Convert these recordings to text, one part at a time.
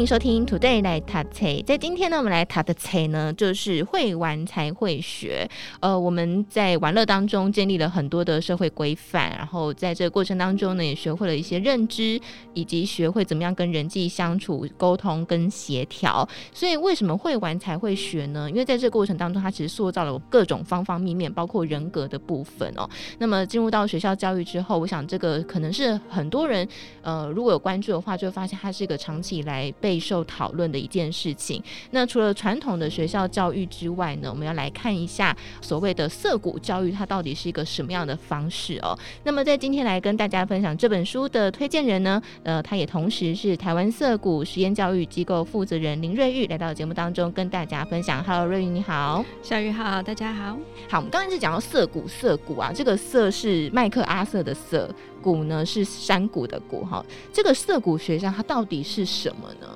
迎收听 Today 来读册。在今天呢，我们来塔的册呢，就是会玩才会学。呃，我们在玩乐当中建立了很多的社会规范，然后在这个过程当中呢，也学会了一些认知，以及学会怎么样跟人际相处、沟通跟协调。所以，为什么会玩才会学呢？因为在这个过程当中，它其实塑造了各种方方面面，包括人格的部分哦。那么，进入到学校教育之后，我想这个可能是很多人呃，如果有关注的话，就会发现它是一个长期以来被。备受讨论的一件事情。那除了传统的学校教育之外呢，我们要来看一下所谓的色谷教育，它到底是一个什么样的方式哦。那么在今天来跟大家分享这本书的推荐人呢，呃，他也同时是台湾色谷实验教育机构负责人林瑞玉，来到节目当中跟大家分享。Hello，瑞玉你好，小雨好，大家好。好，我们刚才是讲到色谷，色谷啊，这个色是麦克阿瑟的色，谷呢是山谷的谷哈。这个涩谷学校它到底是什么呢？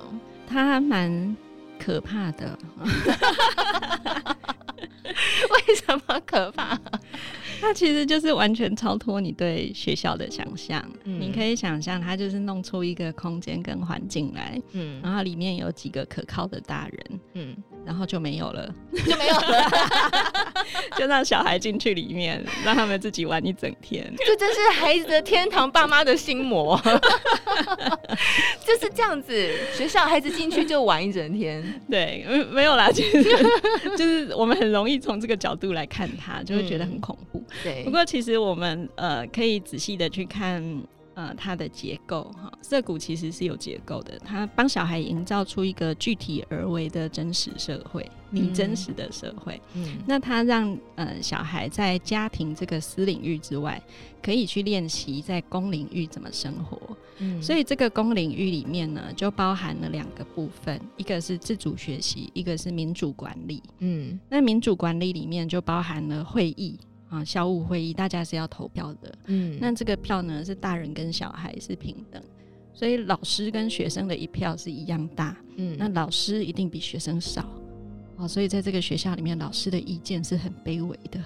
它蛮可怕的，为什么可怕？它其实就是完全超脱你对学校的想象。嗯、你可以想象，它就是弄出一个空间跟环境来，嗯，然后里面有几个可靠的大人，嗯，然后就没有了，就没有了，就让小孩进去里面，让他们自己玩一整天。这真是孩子的天堂，爸妈的心魔，就是这样子。学校孩子进去就玩一整天，对，没有啦，其实 就是我们很容易从这个角度来看他，就会觉得很恐怖。对，不过其实我们呃可以仔细的去看呃它的结构哈，涩谷其实是有结构的，它帮小孩营造出一个具体而为的真实社会，你真实的社会。嗯，那它让呃小孩在家庭这个私领域之外，可以去练习在公领域怎么生活。嗯，所以这个公领域里面呢，就包含了两个部分，一个是自主学习，一个是民主管理。嗯，那民主管理里面就包含了会议。啊，校务会议大家是要投票的，嗯，那这个票呢是大人跟小孩是平等，所以老师跟学生的一票是一样大，嗯，那老师一定比学生少，哦，所以在这个学校里面，老师的意见是很卑微的，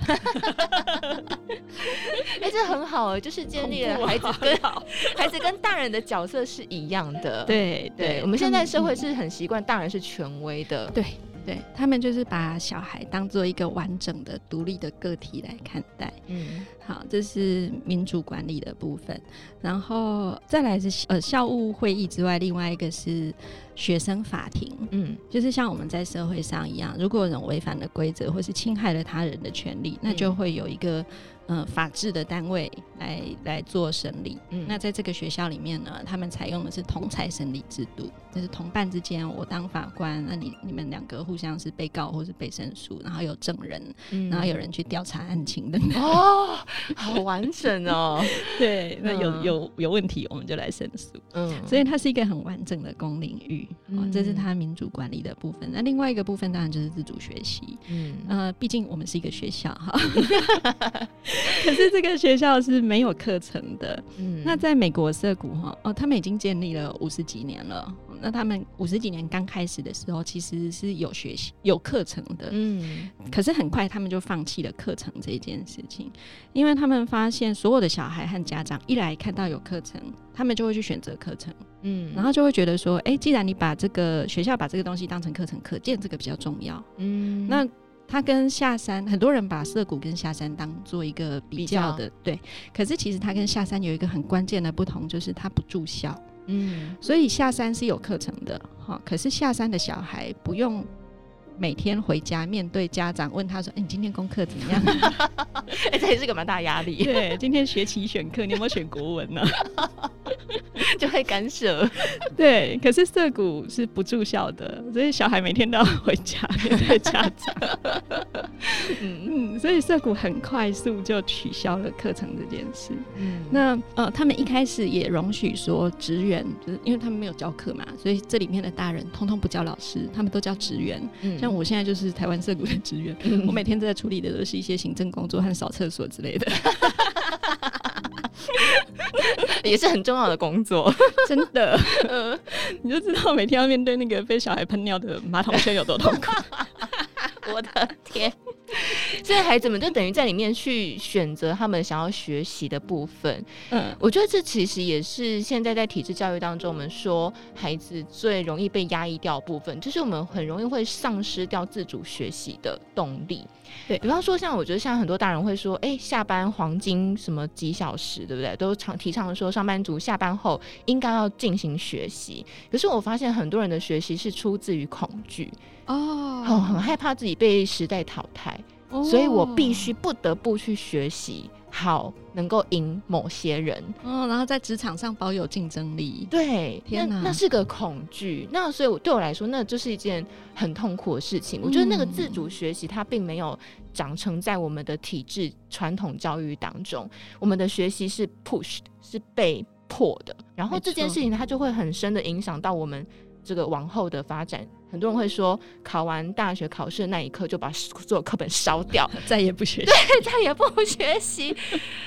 哎、欸，这很好哎，就是建立了孩子跟好孩子跟大人的角色是一样的，对对，对，我们现在社会是很习惯大人是权威的，对。对，他们就是把小孩当做一个完整的、独立的个体来看待。嗯，好，这是民主管理的部分，然后再来是呃校务会议之外，另外一个是学生法庭。嗯，就是像我们在社会上一样，如果有人违反了规则，或是侵害了他人的权利，那就会有一个。嗯，法治的单位来来做审理。嗯，那在这个学校里面呢，他们采用的是同侪审理制度，就是同伴之间，我当法官，那你你们两个互相是被告或是被申诉，然后有证人，嗯、然后有人去调查案情等等。哦，好完整哦。对，那有有有问题，我们就来申诉。嗯，所以它是一个很完整的公领域。哦，这是它民主管理的部分。那另外一个部分当然就是自主学习。嗯，呃，毕竟我们是一个学校哈。可是这个学校是没有课程的。嗯，那在美国色谷哈哦，他们已经建立了五十几年了。那他们五十几年刚开始的时候，其实是有学习有课程的。嗯，可是很快他们就放弃了课程这件事情，因为他们发现所有的小孩和家长一来看到有课程，他们就会去选择课程。嗯，然后就会觉得说，哎、欸，既然你把这个学校把这个东西当成课程，可见这个比较重要。嗯，那。他跟下山，很多人把涩谷跟下山当做一个比较的，对。可是其实他跟下山有一个很关键的不同，就是他不住校。嗯，所以下山是有课程的，哈。可是下山的小孩不用每天回家面对家长问他说：“哎、欸，你今天功课怎么样？” 哎、欸，这也是个蛮大压力。对，今天学期选课，你有没有选国文呢？就会干涉。对，可是色谷是不住校的，所以小孩每天都要回家面对家长。嗯嗯，所以涩谷很快速就取消了课程这件事。嗯，那呃，他们一开始也容许说职员，就是因为他们没有教课嘛，所以这里面的大人通通不叫老师，他们都叫职员。嗯，像我现在就是台湾社谷的职员，嗯，我每天都在处理的都是一些行政工作和扫厕所之类的。也是很重要的工作，真的，你就知道每天要面对那个被小孩喷尿的马桶圈有多痛苦。我的天！所以孩子们就等于在里面去选择他们想要学习的部分。嗯，我觉得这其实也是现在在体制教育当中，我们说孩子最容易被压抑掉的部分，就是我们很容易会丧失掉自主学习的动力。对，比方说，像我觉得像很多大人会说，哎、欸，下班黄金什么几小时，对不对？都常提倡说，上班族下班后应该要进行学习。可是我发现很多人的学习是出自于恐惧。哦，很很害怕自己被时代淘汰，哦、所以我必须不得不去学习，好能够赢某些人。哦，然后在职场上保有竞争力。对，天哪，那，那是个恐惧。那所以我对我来说，那就是一件很痛苦的事情。嗯、我觉得那个自主学习，它并没有长成在我们的体制传统教育当中。我们的学习是 pushed，是被迫的。然后这件事情，它就会很深的影响到我们这个往后的发展。很多人会说，考完大学考试的那一刻就把所有课本烧掉，再也不学习，对，再也不学习，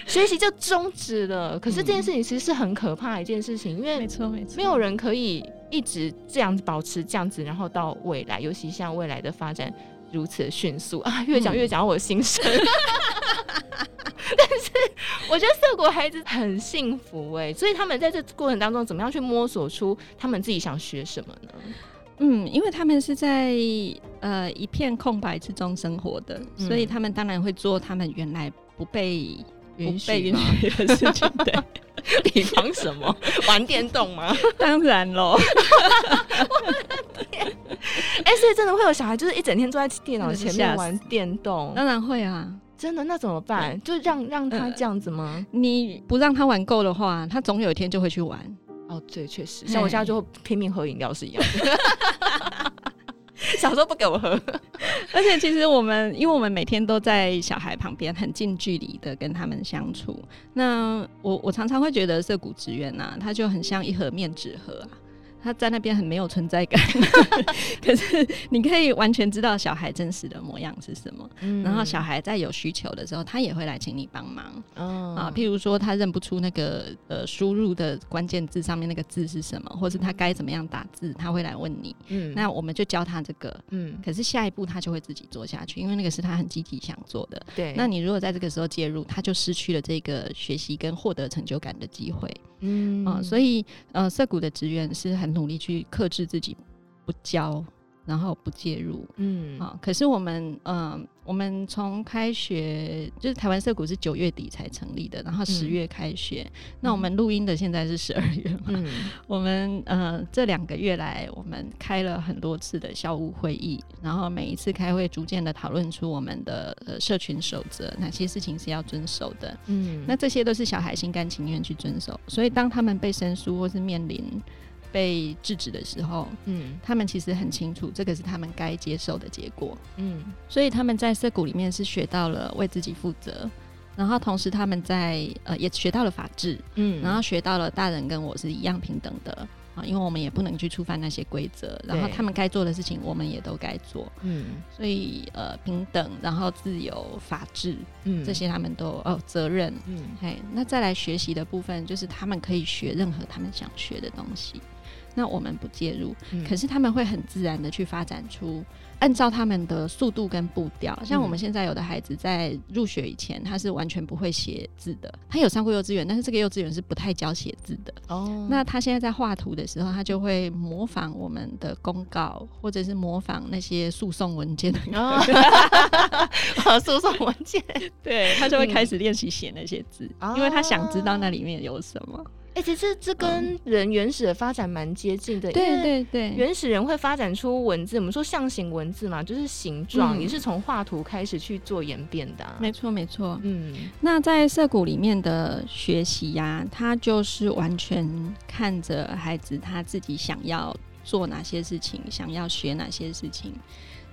学习就终止了。可是这件事情其实是很可怕的一件事情，因为没错没错，没有人可以一直这样子保持这样子，然后到未来，尤其像未来的发展如此迅速啊，越讲越讲我心声。嗯、但是我觉得色国孩子很幸福哎、欸，所以他们在这过程当中，怎么样去摸索出他们自己想学什么呢？嗯，因为他们是在呃一片空白之中生活的，嗯、所以他们当然会做他们原来不被允许的事情。对，比方什么？玩电动吗？当然喽！我的天！哎、欸，所以真的会有小孩，就是一整天坐在电脑前面玩电动？当然会啊！真的，那怎么办？就让让他这样子吗？呃、你不让他玩够的话，他总有一天就会去玩。哦，对，确实，像我现在就会拼命喝饮料是一样的。小时候不给我喝，而且其实我们，因为我们每天都在小孩旁边，很近距离的跟他们相处。那我我常常会觉得涩谷职员呐，他就很像一盒面纸盒啊。他在那边很没有存在感，可是你可以完全知道小孩真实的模样是什么。嗯、然后小孩在有需求的时候，他也会来请你帮忙。嗯、啊，譬如说他认不出那个呃输入的关键字上面那个字是什么，或是他该怎么样打字，他会来问你。嗯，那我们就教他这个。嗯，可是下一步他就会自己做下去，因为那个是他很积极想做的。对，那你如果在这个时候介入，他就失去了这个学习跟获得成就感的机会。嗯啊，所以呃，涩谷的职员是很努力去克制自己不教，然后不介入。嗯啊，可是我们嗯、呃，我们从开学就是台湾社谷是九月底才成立的，然后十月开学。嗯、那我们录音的现在是十二月嘛？嗯，我们呃这两个月来，我们开了很多次的校务会议，然后每一次开会逐渐的讨论出我们的呃社群守则，哪些事情是要遵守的。嗯，那这些都是小孩心甘情愿去遵守，所以当他们被申诉或是面临。被制止的时候，嗯，他们其实很清楚，这个是他们该接受的结果，嗯，所以他们在涩谷里面是学到了为自己负责，然后同时他们在呃也学到了法治，嗯，然后学到了大人跟我是一样平等的啊，因为我们也不能去触犯那些规则，然后他们该做的事情我们也都该做，嗯，所以呃平等，然后自由、法治，嗯，这些他们都哦责任，嗯，嘿，那再来学习的部分就是他们可以学任何他们想学的东西。那我们不介入，嗯、可是他们会很自然的去发展出按照他们的速度跟步调。像我们现在有的孩子在入学以前，他是完全不会写字的。他有上过幼稚园，但是这个幼稚园是不太教写字的。哦，那他现在在画图的时候，他就会模仿我们的公告，或者是模仿那些诉讼文件的。哦，诉讼文件，对，他就会开始练习写那些字，嗯、因为他想知道那里面有什么。哎、欸，其实这跟人原始的发展蛮接近的。对对对，原始人会发展出文字，我们说象形文字嘛，就是形状，嗯、也是从画图开始去做演变的、啊。没错没错，嗯。那在涩谷里面的学习呀、啊，他就是完全看着孩子他自己想要做哪些事情，想要学哪些事情。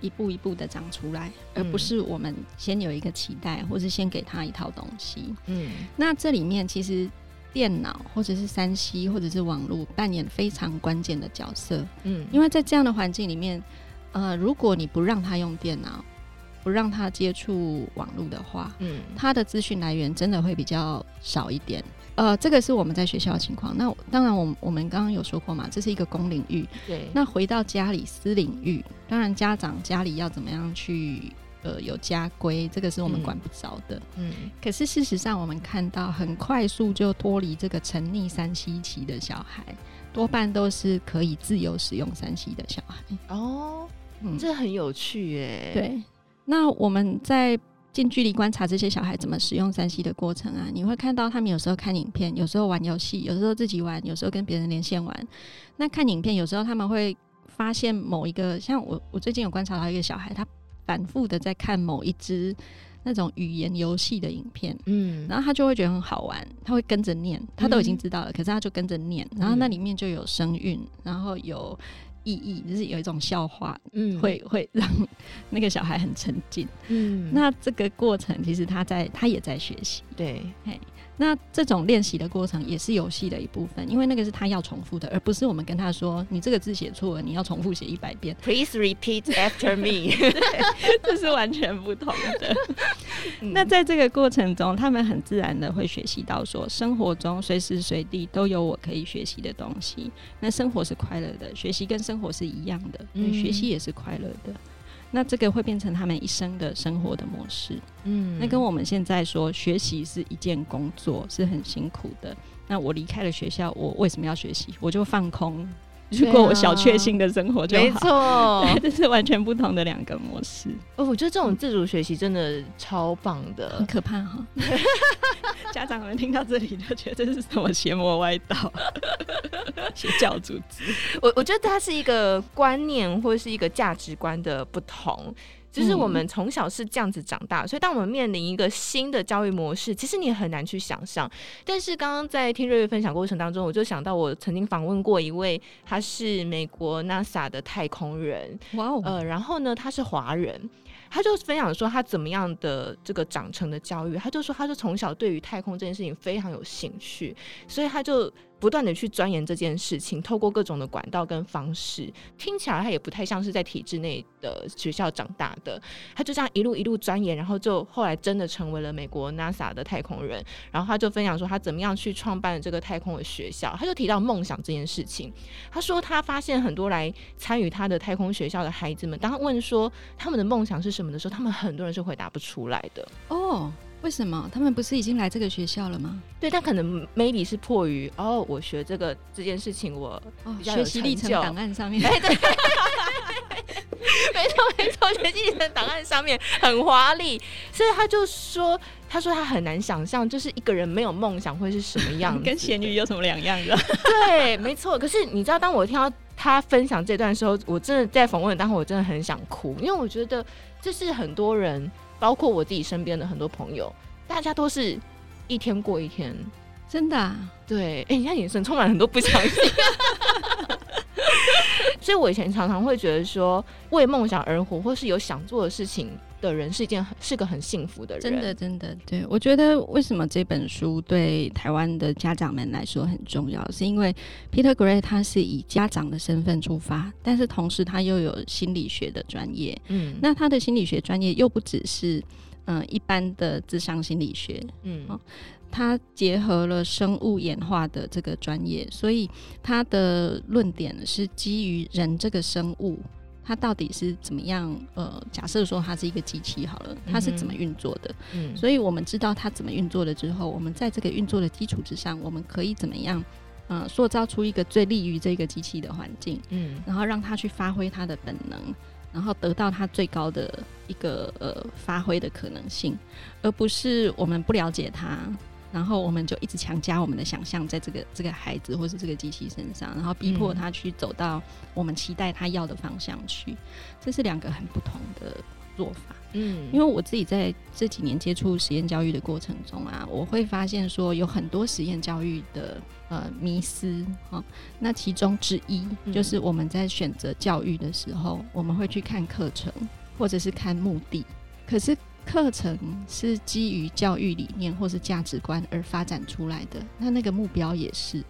一步一步的长出来，而不是我们先有一个期待，或是先给他一套东西。嗯，那这里面其实电脑或者是三 C 或者是网络扮演非常关键的角色。嗯，因为在这样的环境里面，呃，如果你不让他用电脑，不让他接触网络的话，嗯，他的资讯来源真的会比较少一点。呃，这个是我们在学校的情况。那当然我，我我们刚刚有说过嘛，这是一个公领域。对。那回到家里私领域，当然家长家里要怎么样去呃有家规，这个是我们管不着的。嗯。可是事实上，我们看到很快速就脱离这个沉溺三 C 期的小孩，多半都是可以自由使用三 C 的小孩。哦，嗯，这很有趣耶。对。那我们在。近距离观察这些小孩怎么使用三 C 的过程啊，你会看到他们有时候看影片，有时候玩游戏，有时候自己玩，有时候跟别人连线玩。那看影片，有时候他们会发现某一个，像我，我最近有观察到一个小孩，他反复的在看某一支那种语言游戏的影片，嗯，然后他就会觉得很好玩，他会跟着念，他都已经知道了，嗯、可是他就跟着念，然后那里面就有声韵，然后有。意义就是有一种笑话，嗯，会会让那个小孩很沉浸，嗯，那这个过程其实他在他也在学习，对，嘿。那这种练习的过程也是游戏的一部分，因为那个是他要重复的，而不是我们跟他说：“你这个字写错了，你要重复写一百遍。” Please repeat after me。这是完全不同的。那在这个过程中，他们很自然的会学习到说，生活中随时随地都有我可以学习的东西。那生活是快乐的，学习跟生活是一样的，嗯，学习也是快乐的。那这个会变成他们一生的生活的模式，嗯，那跟我们现在说学习是一件工作，是很辛苦的。那我离开了学校，我为什么要学习？我就放空。去过我小确幸的生活就好，没错，这是完全不同的两个模式。哦，我觉得这种自主学习真的超棒的，很可怕哈。家长们听到这里就觉得这是什么邪魔歪道、邪教组织。我我觉得它是一个观念或是一个价值观的不同。就是我们从小是这样子长大，所以当我们面临一个新的教育模式，其实你很难去想象。但是刚刚在听瑞瑞分享过程当中，我就想到我曾经访问过一位，他是美国 NASA 的太空人，哇哦，呃，然后呢，他是华人。他就分享说他怎么样的这个长成的教育，他就说他就从小对于太空这件事情非常有兴趣，所以他就不断的去钻研这件事情，透过各种的管道跟方式，听起来他也不太像是在体制内的学校长大的，他就这样一路一路钻研，然后就后来真的成为了美国 NASA 的太空人，然后他就分享说他怎么样去创办这个太空的学校，他就提到梦想这件事情，他说他发现很多来参与他的太空学校的孩子们，当他问说他们的梦想是什么的时候，他们很多人是回答不出来的哦。为什么？他们不是已经来这个学校了吗？对，但可能 maybe 是迫于哦，我学这个这件事情，我比较有成就。学习历程档案上面，哎、对，没错没错，学习历程档案上面很华丽，所以他就说，他说他很难想象，就是一个人没有梦想会是什么样子，跟咸鱼有什么两样的？对，没错。可是你知道，当我听到。他分享这段时候，我真的在访问的当时，我真的很想哭，因为我觉得这是很多人，包括我自己身边的很多朋友，大家都是一天过一天，真的、啊，对，哎、欸，你看眼神充满很多不相信，所以我以前常常会觉得说，为梦想而活，或是有想做的事情。的人是一件很是个很幸福的人，真的真的。对，我觉得为什么这本书对台湾的家长们来说很重要，是因为 Peter Gray 他是以家长的身份出发，但是同时他又有心理学的专业。嗯，那他的心理学专业又不只是嗯、呃、一般的智商心理学，嗯，哦，他结合了生物演化的这个专业，所以他的论点是基于人这个生物。它到底是怎么样？呃，假设说它是一个机器好了，它是怎么运作的？嗯，所以我们知道它怎么运作了之后，我们在这个运作的基础之上，我们可以怎么样？呃，塑造出一个最利于这个机器的环境，嗯，然后让它去发挥它的本能，然后得到它最高的一个呃发挥的可能性，而不是我们不了解它。然后我们就一直强加我们的想象在这个这个孩子或是这个机器身上，然后逼迫他去走到我们期待他要的方向去，这是两个很不同的做法。嗯，因为我自己在这几年接触实验教育的过程中啊，我会发现说有很多实验教育的呃迷思啊。那其中之一就是我们在选择教育的时候，我们会去看课程或者是看目的。可是课程是基于教育理念或是价值观而发展出来的，那那个目标也是。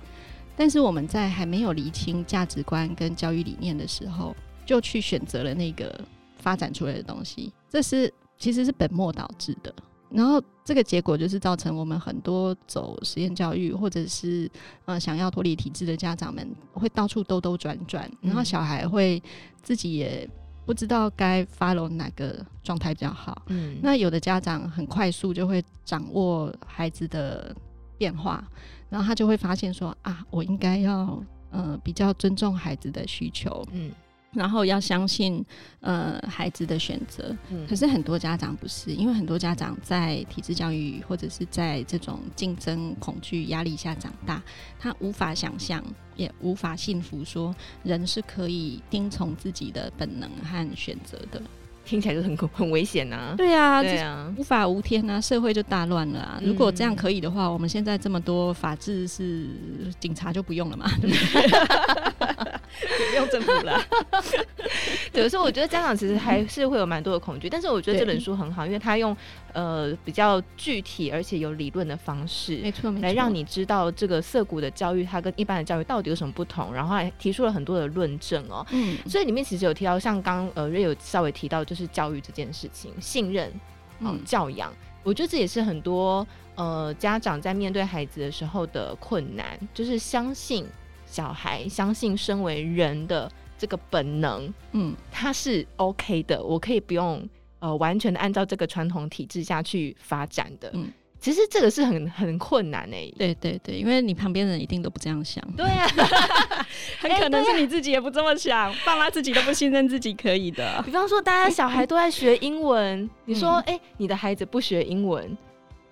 但是我们在还没有厘清价值观跟教育理念的时候，就去选择了那个发展出来的东西，这是其实是本末倒置的。然后这个结果就是造成我们很多走实验教育或者是呃想要脱离体制的家长们会到处兜兜转转，然后小孩会自己也不知道该 follow 哪个状态比较好。嗯，那有的家长很快速就会掌握孩子的变化。然后他就会发现说啊，我应该要呃比较尊重孩子的需求，嗯，然后要相信呃孩子的选择。嗯，可是很多家长不是，因为很多家长在体制教育或者是在这种竞争、恐惧、压力下长大，他无法想象，也无法信服，说人是可以听从自己的本能和选择的。听起来就很 很危险呐、啊！对啊，对啊，无法无天啊，社会就大乱了啊！嗯、如果这样可以的话，我们现在这么多法治是警察就不用了嘛？对不对？不用政府了。有时候我觉得家长其实还是会有蛮多的恐惧，但是我觉得这本书很好，因为他用呃比较具体而且有理论的方式，没错，没错，来让你知道这个涩谷的教育它跟一般的教育到底有什么不同，然后还提出了很多的论证哦。嗯，所以里面其实有提到，像刚呃瑞有稍微提到，就是教育这件事情，信任，嗯，教养，我觉得这也是很多呃家长在面对孩子的时候的困难，就是相信小孩，相信身为人的。这个本能，嗯，他是 OK 的，我可以不用呃完全的按照这个传统体制下去发展的，嗯，其实这个是很很困难哎，对对对，因为你旁边人一定都不这样想，对啊，很可能是你自己也不这么想，爸妈自己都不信任自己可以的。比方说，大家小孩都在学英文，你说，哎，你的孩子不学英文。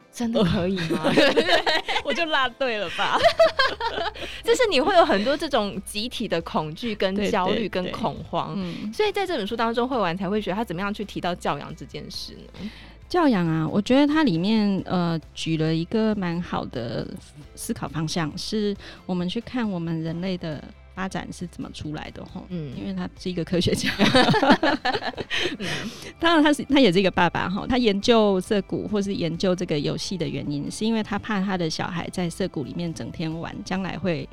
真的可以吗？我就落对了吧。就是你会有很多这种集体的恐惧、跟焦虑、跟恐慌。嗯，所以在这本书当中，会玩才会学他怎么样去提到教养这件事呢？教养啊，我觉得它里面呃举了一个蛮好的思考方向，是我们去看我们人类的。发展是怎么出来的？哈，嗯，因为他是一个科学家，当然他是他也是一个爸爸哈。他研究涩谷或是研究这个游戏的原因，是因为他怕他的小孩在涩谷里面整天玩，将来会。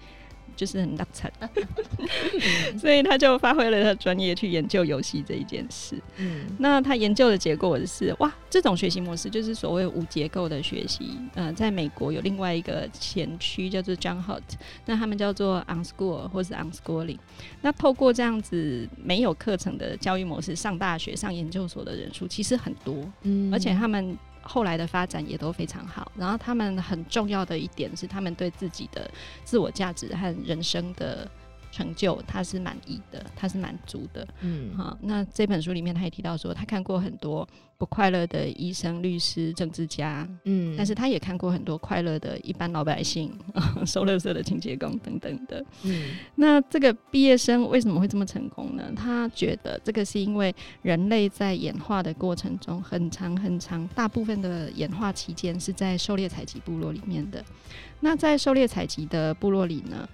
就是很大惨，所以他就发挥了他专业去研究游戏这一件事。嗯，那他研究的结果是，哇，这种学习模式就是所谓无结构的学习。嗯、呃，在美国有另外一个前驱叫做 John Holt，那他们叫做 Unschool 或是 Unschooling。那透过这样子没有课程的教育模式，上大学、上研究所的人数其实很多。嗯，而且他们。后来的发展也都非常好，然后他们很重要的一点是，他们对自己的自我价值和人生的成就，他是满意的，他是满足的。嗯，好，那这本书里面他也提到说，他看过很多不快乐的医生、律师、政治家，嗯，但是他也看过很多快乐的一般老百姓，收垃圾的清洁工等等的。嗯，那这个毕业生为什么会这么成功呢？他觉得这个是因为人类在演化的过程中很长很长，大部分的演化期间是在狩猎采集部落里面的。那在狩猎采集的部落里呢，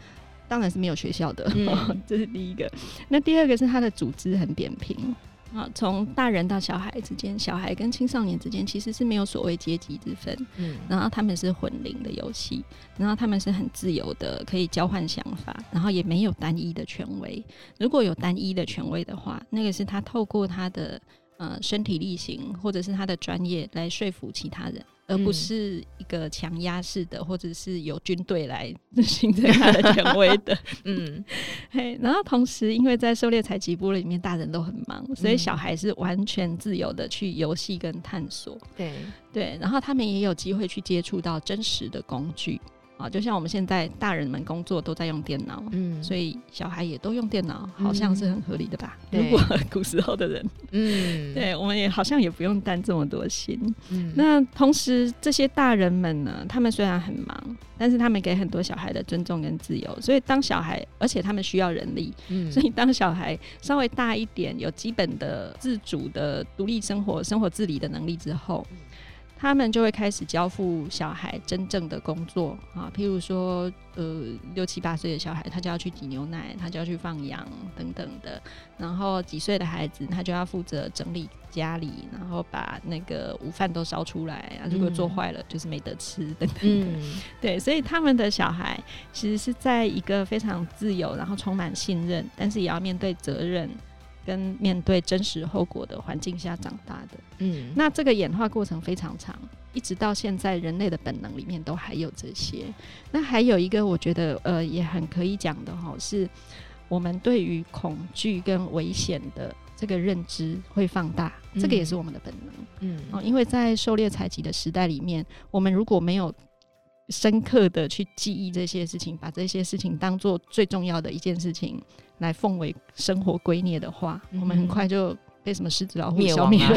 当然是没有学校的，嗯、这是第一个。那第二个是他的组织很扁平啊，从大人到小孩之间，小孩跟青少年之间其实是没有所谓阶级之分。嗯，然后他们是混龄的游戏，然后他们是很自由的，可以交换想法，然后也没有单一的权威。如果有单一的权威的话，那个是他透过他的呃身体力行或者是他的专业来说服其他人。而不是一个强压式的，或者是由军队来行政他的权威的。嗯，嘿，然后同时，因为在狩猎采集部里面，大人都很忙，所以小孩是完全自由的去游戏跟探索。对对，然后他们也有机会去接触到真实的工具。啊，就像我们现在大人们工作都在用电脑，嗯，所以小孩也都用电脑，好像是很合理的吧？嗯、如果古时候的人，嗯，对，我们也好像也不用担这么多心。嗯，那同时这些大人们呢，他们虽然很忙，但是他们给很多小孩的尊重跟自由，所以当小孩，而且他们需要人力，嗯，所以当小孩稍微大一点，有基本的自主的独立生活、生活自理的能力之后。他们就会开始交付小孩真正的工作啊，譬如说，呃，六七八岁的小孩，他就要去挤牛奶，他就要去放羊等等的。然后几岁的孩子，他就要负责整理家里，然后把那个午饭都烧出来啊。如果做坏了，就是没得吃等等的。嗯，对，所以他们的小孩其实是在一个非常自由，然后充满信任，但是也要面对责任。跟面对真实后果的环境下长大的，嗯，那这个演化过程非常长，一直到现在，人类的本能里面都还有这些。那还有一个，我觉得呃也很可以讲的哈，是我们对于恐惧跟危险的这个认知会放大，这个也是我们的本能，嗯，哦，因为在狩猎采集的时代里面，我们如果没有深刻的去记忆这些事情，把这些事情当做最重要的一件事情。来奉为生活圭臬的话，嗯、我们很快就被什么狮子老虎消灭了。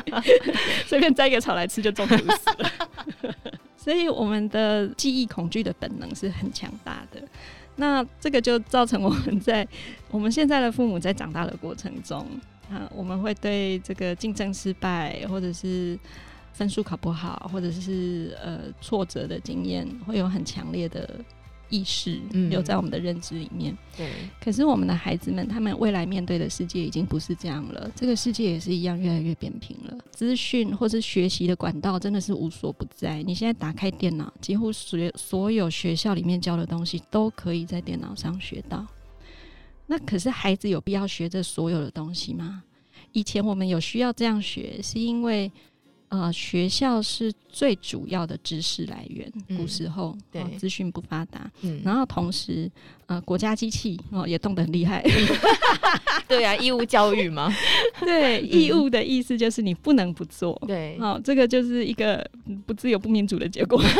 随便摘一个草来吃就中毒死了。所以我们的记忆恐惧的本能是很强大的。那这个就造成我们在我们现在的父母在长大的过程中，啊，我们会对这个竞争失败，或者是分数考不好，或者是呃挫折的经验，会有很强烈的。意识留在我们的认知里面。嗯、对，可是我们的孩子们，他们未来面对的世界已经不是这样了。这个世界也是一样，越来越扁平了。资讯或是学习的管道真的是无所不在。你现在打开电脑，几乎所所有学校里面教的东西都可以在电脑上学到。那可是孩子有必要学这所有的东西吗？以前我们有需要这样学，是因为。呃，学校是最主要的知识来源。嗯、古时候，对，资讯不发达，嗯，然后同时，呃，国家机器哦也动得很厉害。对啊，义务教育嘛，对，义务的意思就是你不能不做。对，哦，这个就是一个不自由、不民主的结果。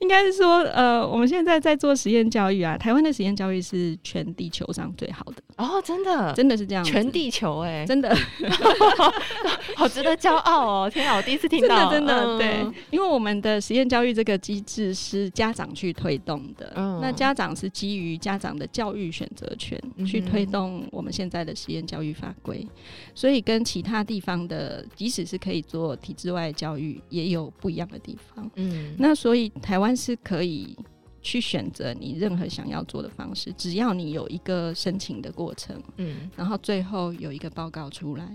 应该是说，呃，我们现在在做实验教育啊，台湾的实验教育是全地球上最好的哦，真的，真的是这样，全地球哎、欸，真的，好值得骄傲哦！天啊，我第一次听到，真的，真的、嗯，对，因为我们的实验教育这个机制是家长去推动的，嗯，那家长是基于家长的教育选择权去推动我们现在的实验教育法规，所以跟其他地方的，即使是可以做体制外教育，也有不一样的地方，嗯，那所以台湾。是可以去选择你任何想要做的方式，只要你有一个申请的过程，嗯，然后最后有一个报告出来。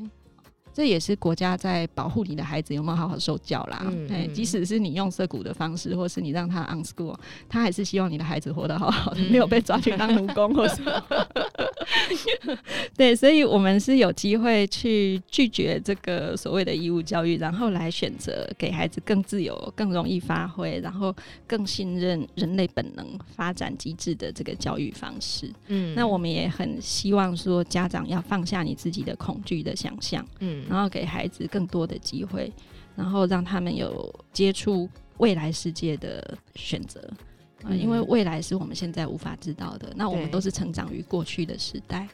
这也是国家在保护你的孩子有没有好好受教啦？嗯嗯、即使是你用涉谷的方式，或是你让他 on school，他还是希望你的孩子活得好好的，嗯、没有被抓去当奴工或什么。对，所以我们是有机会去拒绝这个所谓的义务教育，然后来选择给孩子更自由、更容易发挥，然后更信任人类本能发展机制的这个教育方式。嗯，那我们也很希望说，家长要放下你自己的恐惧的想象。嗯。然后给孩子更多的机会，然后让他们有接触未来世界的选择，嗯呃，因为未来是我们现在无法知道的。那我们都是成长于过去的时代，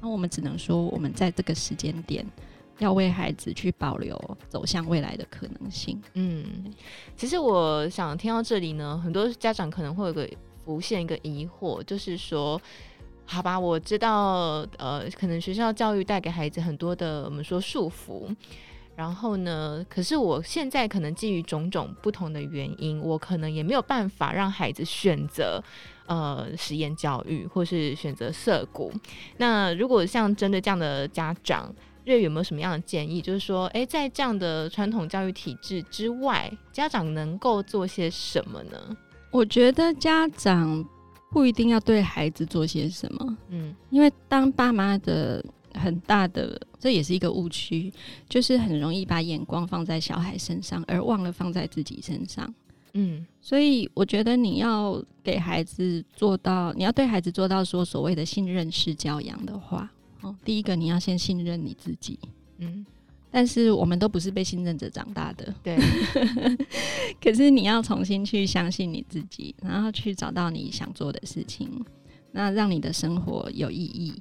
那我们只能说，我们在这个时间点要为孩子去保留走向未来的可能性。嗯，其实我想听到这里呢，很多家长可能会有个浮现一个疑惑，就是说。好吧，我知道，呃，可能学校教育带给孩子很多的我们说束缚，然后呢，可是我现在可能基于种种不同的原因，我可能也没有办法让孩子选择呃实验教育，或是选择涩谷。那如果像针对这样的家长，瑞有没有什么样的建议？就是说，诶，在这样的传统教育体制之外，家长能够做些什么呢？我觉得家长。不一定要对孩子做些什么，嗯，因为当爸妈的很大的，这也是一个误区，就是很容易把眼光放在小孩身上，而忘了放在自己身上，嗯，所以我觉得你要给孩子做到，你要对孩子做到说所谓的信任式教养的话，哦，第一个你要先信任你自己，嗯。但是我们都不是被信任者长大的。对。可是你要重新去相信你自己，然后去找到你想做的事情，那让你的生活有意义。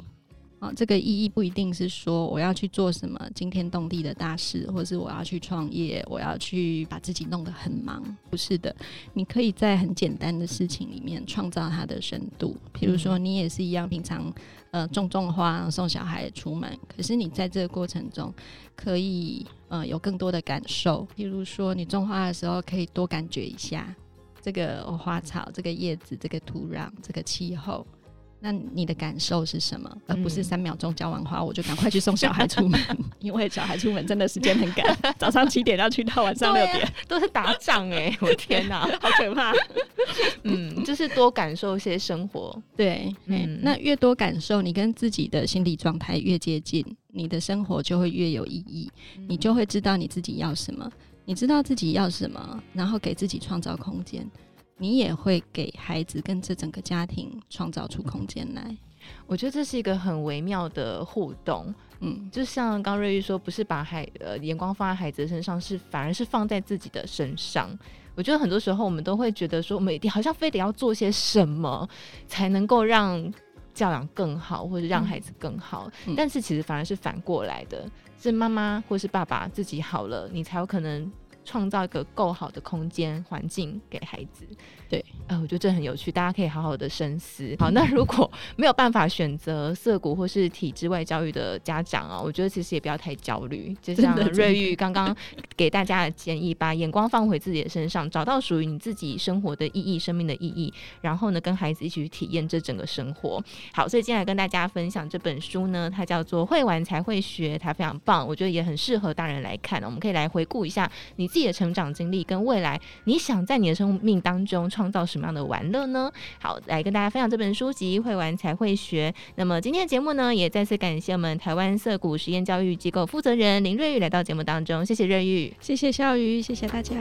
啊，这个意义不一定是说我要去做什么惊天动地的大事，或是我要去创业，我要去把自己弄得很忙。不是的，你可以在很简单的事情里面创造它的深度。比如说，你也是一样，平常呃种种花，送小孩出门，可是你在这个过程中可以呃有更多的感受。比如说，你种花的时候可以多感觉一下这个花草、这个叶子、这个土壤、这个气候。那你的感受是什么？而不是三秒钟浇完花，我就赶快去送小孩出门，因为小孩出门真的时间很赶，早上七点要去到晚上六点，都是打仗哎、欸！我天哪，好可怕！嗯，就是多感受一些生活，对，嗯，那越多感受，你跟自己的心理状态越接近，你的生活就会越有意义，你就会知道你自己要什么，你知道自己要什么，然后给自己创造空间。你也会给孩子跟这整个家庭创造出空间来，我觉得这是一个很微妙的互动。嗯，就像刚瑞玉说，不是把孩呃眼光放在孩子身上，是反而是放在自己的身上。我觉得很多时候我们都会觉得说，我们一定好像非得要做些什么才能够让教养更好，或者让孩子更好。嗯，但是其实反而是反过来的，是妈妈或是爸爸自己好了，你才有可能。创造一个够好的空间环境给孩子，对，呃，我觉得这很有趣，大家可以好好的深思。好，那如果没有办法选择色谷或是体制外教育的家长啊，我觉得其实也不要太焦虑。就像瑞玉刚刚给大家的建议，把眼光放回自己的身上，找到属于你自己生活的意义、生命的意义，然后呢，跟孩子一起去体验这整个生活。好，所以接下来跟大家分享这本书呢，它叫做《会玩才会学》，它非常棒，我觉得也很适合大人来看。我们可以来回顾一下你。自己的成长经历跟未来，你想在你的生命当中创造什么样的玩乐呢？好，来跟大家分享这本书籍《会玩才会学》。那么今天的节目呢，也再次感谢我们台湾色谷实验教育机构负责人林瑞玉来到节目当中，谢谢瑞玉，谢谢笑鱼，谢谢大家。